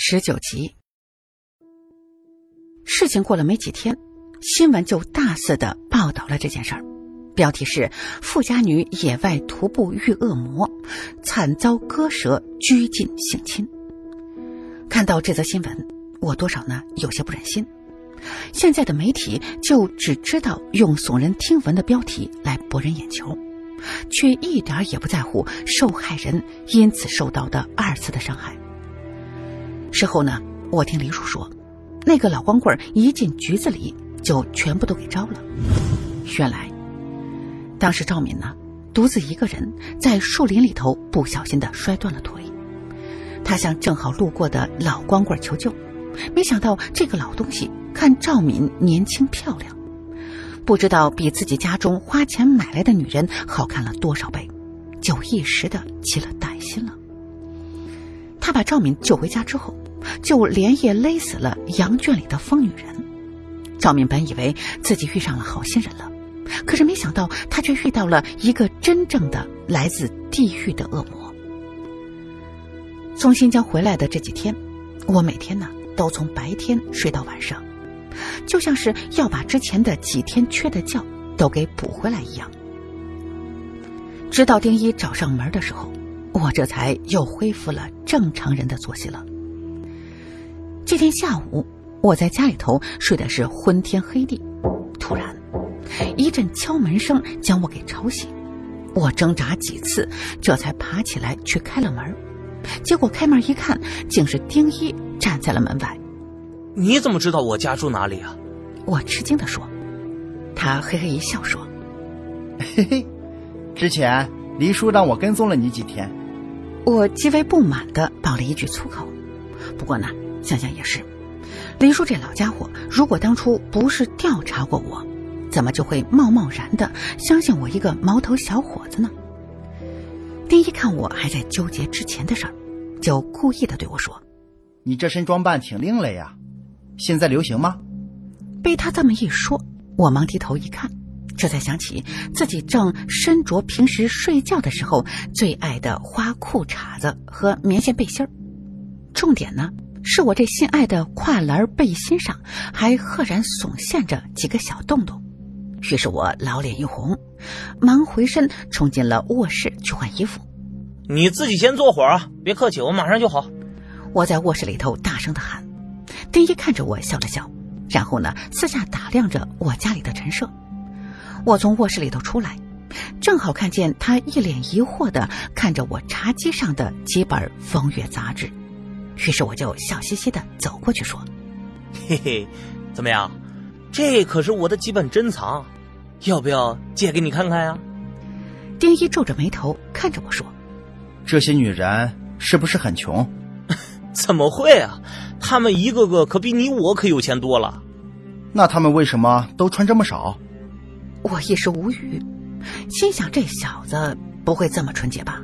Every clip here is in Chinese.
十九集，事情过了没几天，新闻就大肆的报道了这件事儿，标题是“富家女野外徒步遇恶魔，惨遭割舌拘禁性侵”。看到这则新闻，我多少呢有些不忍心。现在的媒体就只知道用耸人听闻的标题来博人眼球，却一点也不在乎受害人因此受到的二次的伤害。事后呢，我听李叔说，那个老光棍一进局子里就全部都给招了。原来，当时赵敏呢独自一个人在树林里头不小心的摔断了腿，他向正好路过的老光棍求救，没想到这个老东西看赵敏年轻漂亮，不知道比自己家中花钱买来的女人好看了多少倍，就一时的起了歹心了。他把赵敏救回家之后，就连夜勒死了羊圈里的疯女人。赵敏本以为自己遇上了好心人了，可是没想到他却遇到了一个真正的来自地狱的恶魔。从新疆回来的这几天，我每天呢都从白天睡到晚上，就像是要把之前的几天缺的觉都给补回来一样。直到丁一找上门的时候。我这才又恢复了正常人的作息了。这天下午，我在家里头睡的是昏天黑地，突然一阵敲门声将我给吵醒。我挣扎几次，这才爬起来去开了门。结果开门一看，竟是丁一站在了门外。你怎么知道我家住哪里啊？我吃惊的说。他嘿嘿一笑说：“嘿嘿，之前黎叔让我跟踪了你几天。”我极为不满的爆了一句粗口，不过呢，想想也是，林叔这老家伙，如果当初不是调查过我，怎么就会贸贸然的相信我一个毛头小伙子呢？丁一看我还在纠结之前的事儿，就故意的对我说：“你这身装扮挺另类呀，现在流行吗？”被他这么一说，我忙低头一看。这才想起自己正身着平时睡觉的时候最爱的花裤衩子和棉线背心儿，重点呢是我这心爱的跨栏背心上还赫然耸现着几个小洞洞。于是我老脸一红，忙回身冲进了卧室去换衣服。你自己先坐会儿啊，别客气，我马上就好。我在卧室里头大声的喊。丁一看着我笑了笑，然后呢四下打量着我家里的陈设。我从卧室里头出来，正好看见他一脸疑惑的看着我茶几上的几本风月杂志，于是我就笑嘻嘻的走过去说：“嘿嘿，怎么样？这可是我的几本珍藏，要不要借给你看看呀？”丁一皱着眉头看着我说：“这些女人是不是很穷？”“怎么会啊？她们一个个可比你我可有钱多了。”“那她们为什么都穿这么少？”我一时无语，心想这小子不会这么纯洁吧？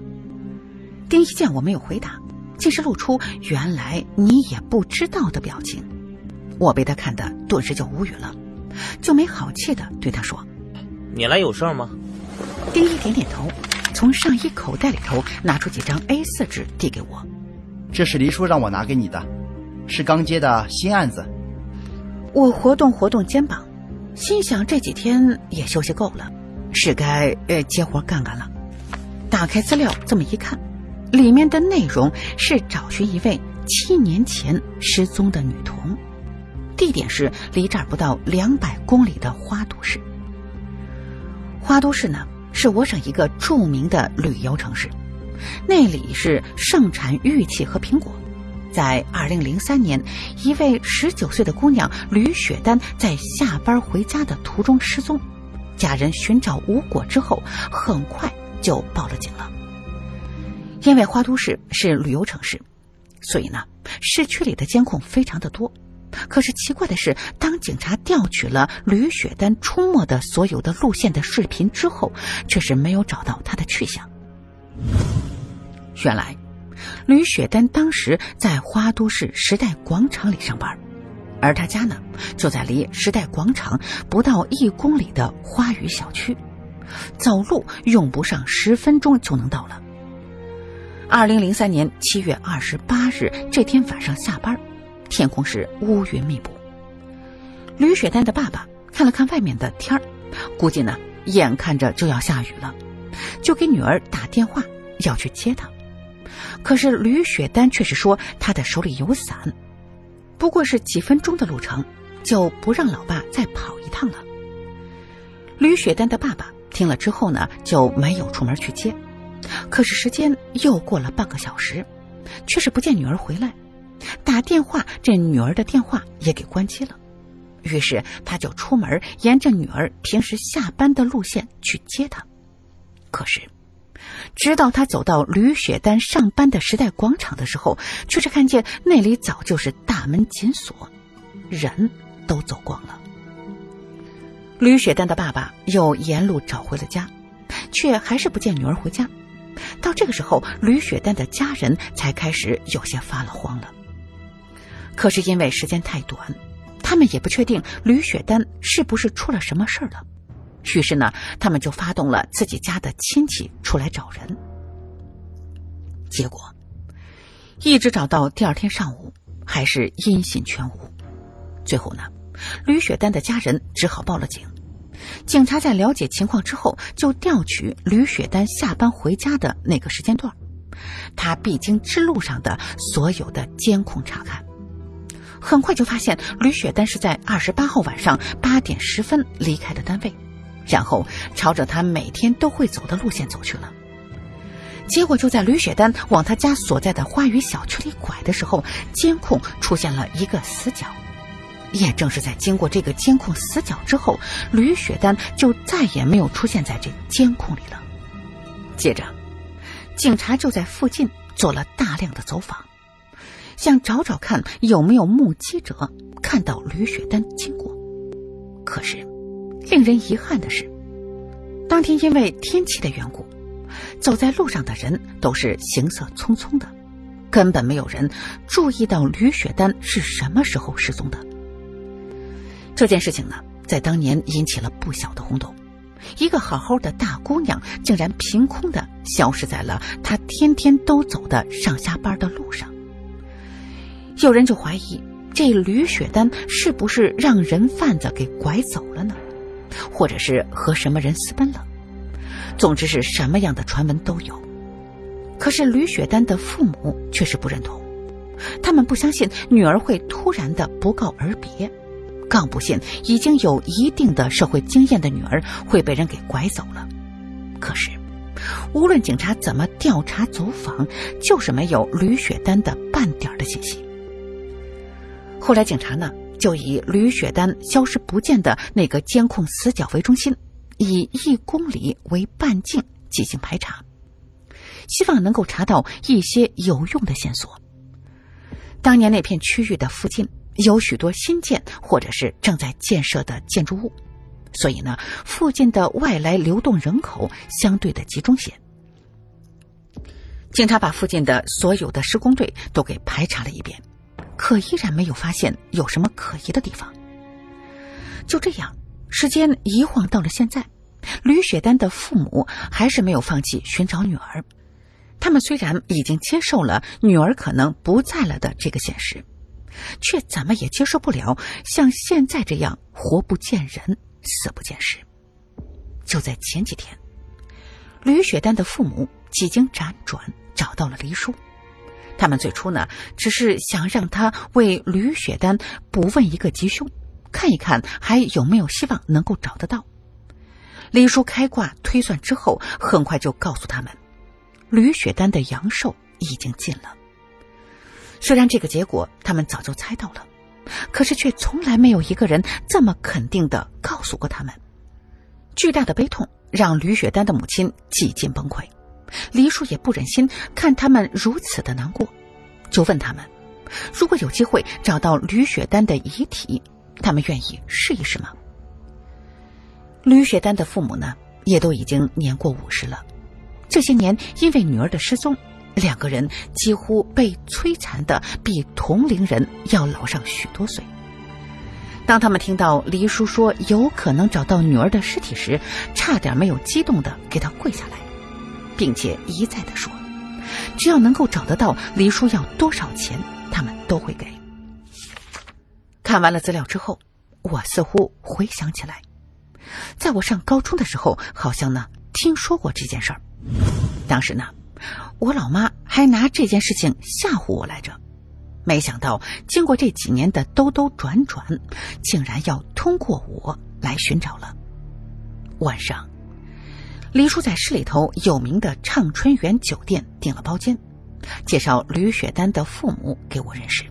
丁一见我没有回答，竟是露出原来你也不知道的表情。我被他看得顿时就无语了，就没好气的对他说：“你来有事吗？”丁一点点头，从上衣口袋里头拿出几张 A 四纸递给我：“这是黎叔让我拿给你的，是刚接的新案子。”我活动活动肩膀。心想这几天也休息够了，是该呃接活干干了。打开资料这么一看，里面的内容是找寻一位七年前失踪的女童，地点是离这儿不到两百公里的花都市。花都市呢是我省一个著名的旅游城市，那里是盛产玉器和苹果。在二零零三年，一位十九岁的姑娘吕雪丹在下班回家的途中失踪，家人寻找无果之后，很快就报了警了。因为花都市是旅游城市，所以呢，市区里的监控非常的多。可是奇怪的是，当警察调取了吕雪丹出没的所有的路线的视频之后，却是没有找到她的去向。原来。吕雪丹当时在花都市时代广场里上班，而他家呢就在离时代广场不到一公里的花语小区，走路用不上十分钟就能到了。二零零三年七月二十八日这天晚上下班，天空是乌云密布。吕雪丹的爸爸看了看外面的天儿，估计呢眼看着就要下雨了，就给女儿打电话要去接她。可是吕雪丹却是说她的手里有伞，不过是几分钟的路程，就不让老爸再跑一趟了。吕雪丹的爸爸听了之后呢，就没有出门去接。可是时间又过了半个小时，却是不见女儿回来，打电话这女儿的电话也给关机了。于是他就出门，沿着女儿平时下班的路线去接她。可是，直到他走到吕雪丹上班的时代广场的时候，却是看见那里早就是大门紧锁，人都走光了。吕雪丹的爸爸又沿路找回了家，却还是不见女儿回家。到这个时候，吕雪丹的家人才开始有些发了慌了。可是因为时间太短，他们也不确定吕雪丹是不是出了什么事儿了。于是呢，他们就发动了自己家的亲戚出来找人。结果，一直找到第二天上午，还是音信全无。最后呢，吕雪丹的家人只好报了警。警察在了解情况之后，就调取吕雪丹下班回家的那个时间段，他必经之路上的所有的监控查看，很快就发现吕雪丹是在二十八号晚上八点十分离开的单位，然后朝着他每天都会走的路线走去了。结果就在吕雪丹往他家所在的花语小区里拐的时候，监控出现了一个死角。也正是在经过这个监控死角之后，吕雪丹就再也没有出现在这监控里了。接着，警察就在附近做了大量的走访，想找找看有没有目击者看到吕雪丹经过。可是，令人遗憾的是，当天因为天气的缘故，走在路上的人都是行色匆匆的，根本没有人注意到吕雪丹是什么时候失踪的。这件事情呢，在当年引起了不小的轰动。一个好好的大姑娘，竟然凭空的消失在了她天天都走的上下班的路上。有人就怀疑，这吕雪丹是不是让人贩子给拐走了呢？或者是和什么人私奔了？总之是什么样的传闻都有。可是吕雪丹的父母却是不认同，他们不相信女儿会突然的不告而别。更不信已经有一定的社会经验的女儿会被人给拐走了。可是，无论警察怎么调查走访，就是没有吕雪丹的半点的信息。后来，警察呢就以吕雪丹消失不见的那个监控死角为中心，以一公里为半径进行排查，希望能够查到一些有用的线索。当年那片区域的附近。有许多新建或者是正在建设的建筑物，所以呢，附近的外来流动人口相对的集中些。警察把附近的所有的施工队都给排查了一遍，可依然没有发现有什么可疑的地方。就这样，时间一晃到了现在，吕雪丹的父母还是没有放弃寻找女儿。他们虽然已经接受了女儿可能不在了的这个现实。却怎么也接受不了像现在这样活不见人、死不见尸。就在前几天，吕雪丹的父母几经辗转找到了黎叔。他们最初呢，只是想让他为吕雪丹补问一个吉凶，看一看还有没有希望能够找得到。黎叔开卦推算之后，很快就告诉他们，吕雪丹的阳寿已经尽了。虽然这个结果他们早就猜到了，可是却从来没有一个人这么肯定的告诉过他们。巨大的悲痛让吕雪丹的母亲几近崩溃，黎叔也不忍心看他们如此的难过，就问他们：如果有机会找到吕雪丹的遗体，他们愿意试一试吗？吕雪丹的父母呢，也都已经年过五十了，这些年因为女儿的失踪。两个人几乎被摧残的比同龄人要老上许多岁。当他们听到黎叔说有可能找到女儿的尸体时，差点没有激动的给他跪下来，并且一再的说：“只要能够找得到黎叔要多少钱，他们都会给。看完了资料之后，我似乎回想起来，在我上高中的时候，好像呢听说过这件事儿。当时呢，我老妈还拿这件事情吓唬我来着。没想到经过这几年的兜兜转转，竟然要通过我来寻找了。晚上，黎叔在市里头有名的畅春园酒店订了包间，介绍吕雪丹的父母给我认识。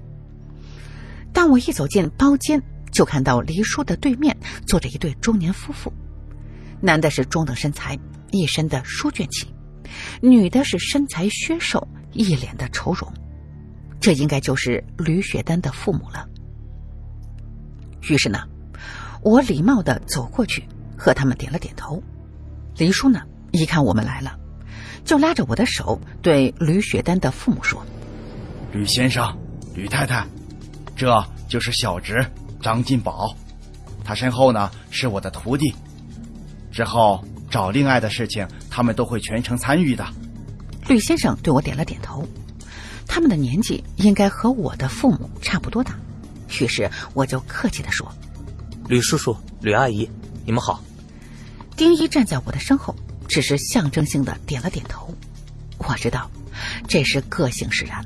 当我一走进包间，就看到黎叔的对面坐着一对中年夫妇，男的是中等身材，一身的书卷气；女的是身材削瘦，一脸的愁容。这应该就是吕雪丹的父母了。于是呢，我礼貌的走过去，和他们点了点头。黎叔呢，一看我们来了，就拉着我的手，对吕雪丹的父母说：“吕先生，吕太太，这就是小侄张金宝，他身后呢是我的徒弟。之后找令爱的事情，他们都会全程参与的。”吕先生对我点了点头。他们的年纪应该和我的父母差不多大，于是我就客气的说：“吕叔叔、吕阿姨，你们好。”丁一站在我的身后，只是象征性的点了点头。我知道，这是个性使然，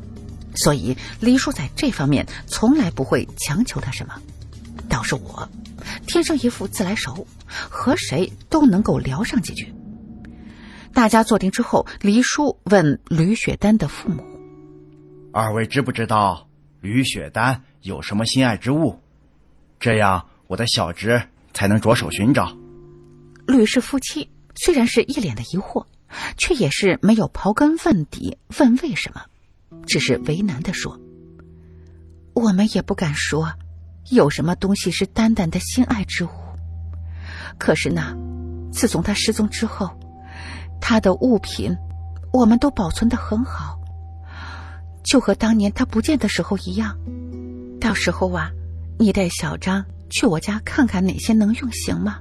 所以黎叔在这方面从来不会强求他什么。倒是我，天生一副自来熟，和谁都能够聊上几句。大家坐定之后，黎叔问吕雪丹的父母。二位知不知道吕雪丹有什么心爱之物？这样我的小侄才能着手寻找。吕氏夫妻虽然是一脸的疑惑，却也是没有刨根问底问为什么，只是为难的说：“我们也不敢说有什么东西是丹丹的心爱之物。可是呢，自从他失踪之后，他的物品我们都保存的很好。”就和当年他不见的时候一样，到时候啊，你带小张去我家看看哪些能用，行吗？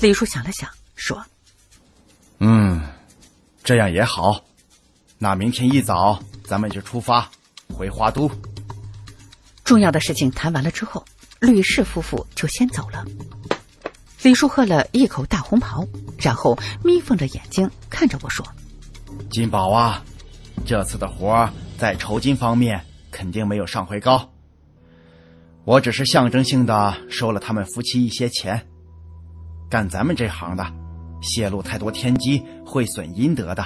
李叔想了想，说：“嗯，这样也好。那明天一早咱们就出发回花都。”重要的事情谈完了之后，吕氏夫妇就先走了。李叔喝了一口大红袍，然后眯缝着眼睛看着我说：“金宝啊。”这次的活在酬金方面肯定没有上回高。我只是象征性的收了他们夫妻一些钱。干咱们这行的，泄露太多天机会损阴德的，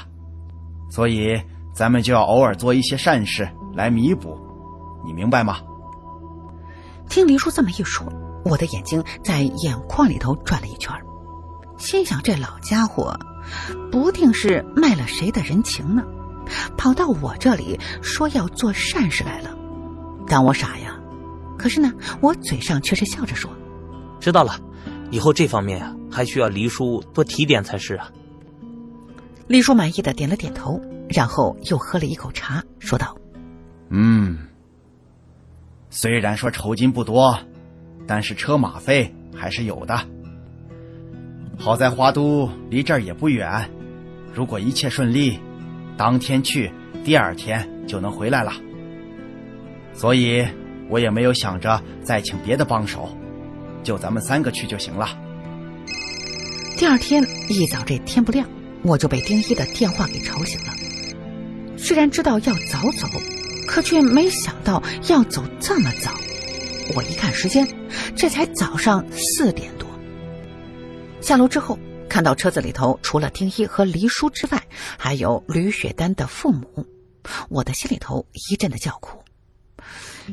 所以咱们就要偶尔做一些善事来弥补，你明白吗？听黎叔这么一说，我的眼睛在眼眶里头转了一圈，心想这老家伙不定是卖了谁的人情呢。跑到我这里说要做善事来了，当我傻呀？可是呢，我嘴上却是笑着说：“知道了，以后这方面啊，还需要黎叔多提点才是啊。”黎叔满意的点了点头，然后又喝了一口茶，说道：“嗯，虽然说酬金不多，但是车马费还是有的。好在花都离这儿也不远，如果一切顺利。”当天去，第二天就能回来了。所以，我也没有想着再请别的帮手，就咱们三个去就行了。第二天一早，这天不亮，我就被丁一的电话给吵醒了。虽然知道要早走，可却没想到要走这么早。我一看时间，这才早上四点多。下楼之后。看到车子里头除了丁一和黎叔之外，还有吕雪丹的父母，我的心里头一阵的叫苦。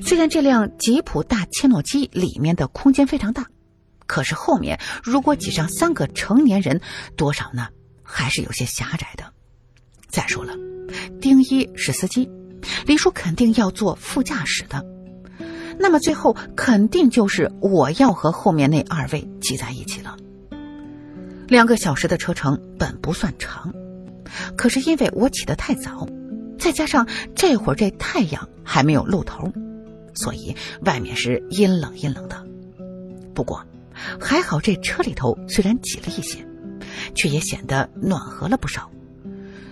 虽然这辆吉普大切诺基里面的空间非常大，可是后面如果挤上三个成年人，多少呢？还是有些狭窄的。再说了，丁一是司机，李叔肯定要坐副驾驶的，那么最后肯定就是我要和后面那二位挤在一起了。两个小时的车程本不算长，可是因为我起得太早，再加上这会儿这太阳还没有露头，所以外面是阴冷阴冷的。不过还好，这车里头虽然挤了一些，却也显得暖和了不少。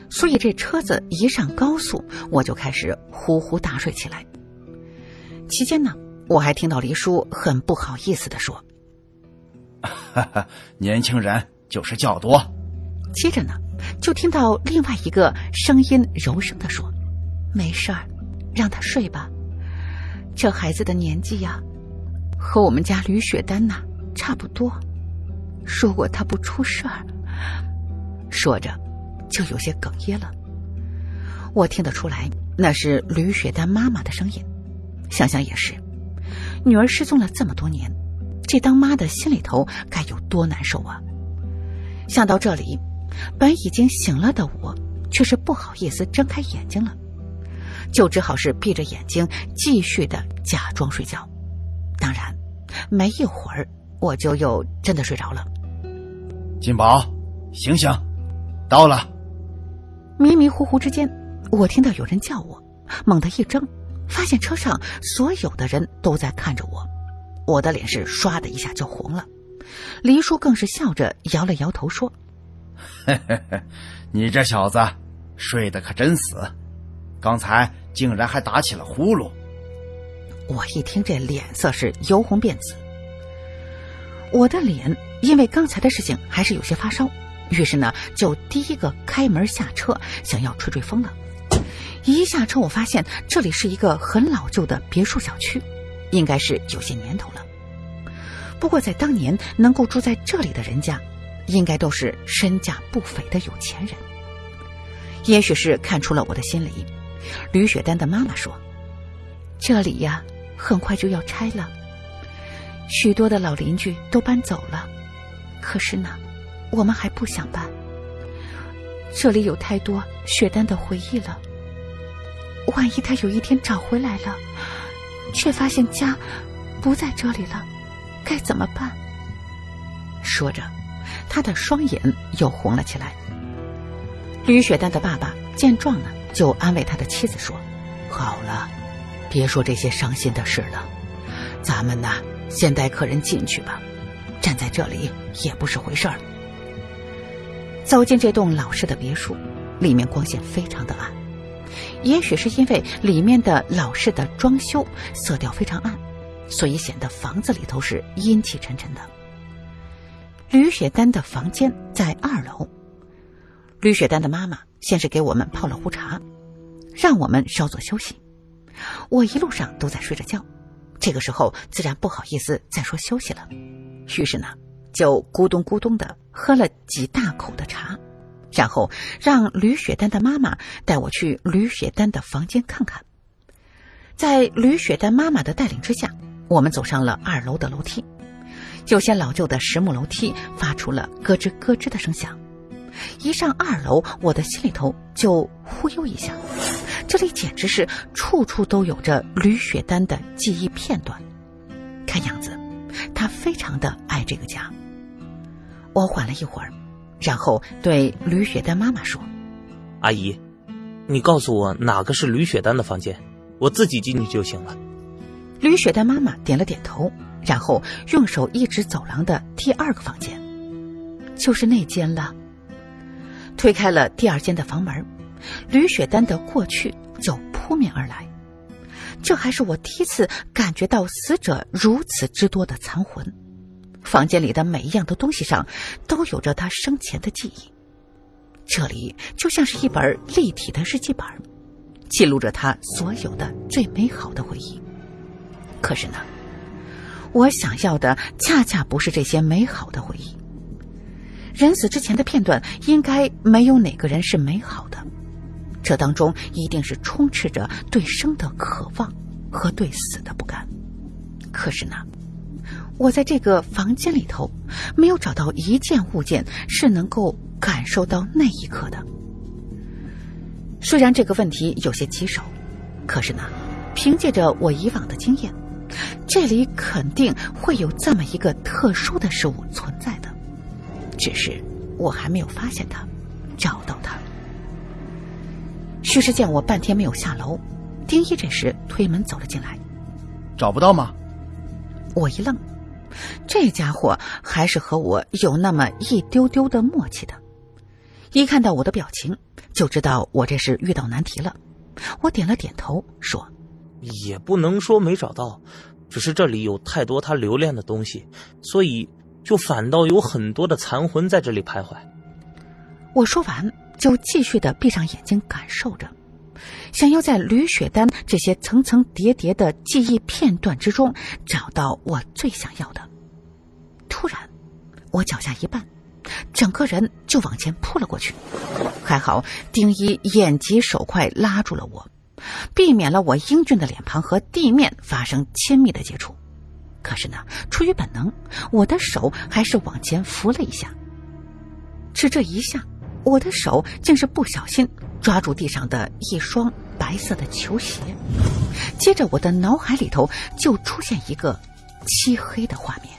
所以这车子一上高速，我就开始呼呼大睡起来。期间呢，我还听到黎叔很不好意思的说：“哈哈，年轻人就是觉多。”接着呢，就听到另外一个声音柔声的说：“没事儿，让他睡吧。这孩子的年纪呀，和我们家吕雪丹呐差不多。如果他不出事儿……”说着。就有些哽咽了。我听得出来，那是吕雪丹妈妈的声音。想想也是，女儿失踪了这么多年，这当妈的心里头该有多难受啊！想到这里，本已经醒了的我，却是不好意思睁开眼睛了，就只好是闭着眼睛继续的假装睡觉。当然，没一会儿我就又真的睡着了。金宝，醒醒，到了。迷迷糊糊之间，我听到有人叫我，猛地一睁，发现车上所有的人都在看着我，我的脸是唰的一下就红了。黎叔更是笑着摇了摇头说：“嘿嘿嘿，你这小子睡得可真死，刚才竟然还打起了呼噜。”我一听这脸色是由红变紫，我的脸因为刚才的事情还是有些发烧。于是呢，就第一个开门下车，想要吹吹风了。一下车，我发现这里是一个很老旧的别墅小区，应该是有些年头了。不过在当年能够住在这里的人家，应该都是身价不菲的有钱人。也许是看出了我的心理，吕雪丹的妈妈说：“这里呀，很快就要拆了，许多的老邻居都搬走了。可是呢。”我们还不想搬，这里有太多雪丹的回忆了。万一他有一天找回来了，却发现家不在这里了，该怎么办？说着，他的双眼又红了起来。吕雪丹的爸爸见状呢，就安慰他的妻子说：“好了，别说这些伤心的事了，咱们呢，先带客人进去吧。站在这里也不是回事儿。”走进这栋老式的别墅，里面光线非常的暗，也许是因为里面的老式的装修色调非常暗，所以显得房子里头是阴气沉沉的。吕雪丹的房间在二楼，吕雪丹的妈妈先是给我们泡了壶茶，让我们稍作休息。我一路上都在睡着觉，这个时候自然不好意思再说休息了，于是呢。就咕咚咕咚的喝了几大口的茶，然后让吕雪丹的妈妈带我去吕雪丹的房间看看。在吕雪丹妈妈的带领之下，我们走上了二楼的楼梯。有些老旧的实木楼梯发出了咯吱咯吱的声响。一上二楼，我的心里头就忽悠一下，这里简直是处处都有着吕雪丹的记忆片段。看样子，她非常的爱这个家。我缓了一会儿，然后对吕雪丹妈妈说：“阿姨，你告诉我哪个是吕雪丹的房间，我自己进去就行了。”吕雪丹妈妈点了点头，然后用手一指走廊的第二个房间，就是那间了。推开了第二间的房门，吕雪丹的过去就扑面而来。这还是我第一次感觉到死者如此之多的残魂。房间里的每一样的东西上，都有着他生前的记忆。这里就像是一本立体的日记本，记录着他所有的最美好的回忆。可是呢，我想要的恰恰不是这些美好的回忆。人死之前的片段，应该没有哪个人是美好的。这当中一定是充斥着对生的渴望和对死的不甘。可是呢？我在这个房间里头，没有找到一件物件是能够感受到那一刻的。虽然这个问题有些棘手，可是呢，凭借着我以往的经验，这里肯定会有这么一个特殊的事物存在的，只是我还没有发现它，找到它。徐师见我半天没有下楼，丁一这时推门走了进来，找不到吗？我一愣。这家伙还是和我有那么一丢丢的默契的。一看到我的表情，就知道我这是遇到难题了。我点了点头，说：“也不能说没找到，只是这里有太多他留恋的东西，所以就反倒有很多的残魂在这里徘徊。”我说完，就继续的闭上眼睛感受着，想要在吕雪丹这些层层叠叠的记忆片段之中找到我最想要的。突然，我脚下一绊，整个人就往前扑了过去。还好丁一眼疾手快拉住了我，避免了我英俊的脸庞和地面发生亲密的接触。可是呢，出于本能，我的手还是往前扶了一下。只这一下，我的手竟是不小心抓住地上的一双白色的球鞋，接着我的脑海里头就出现一个漆黑的画面。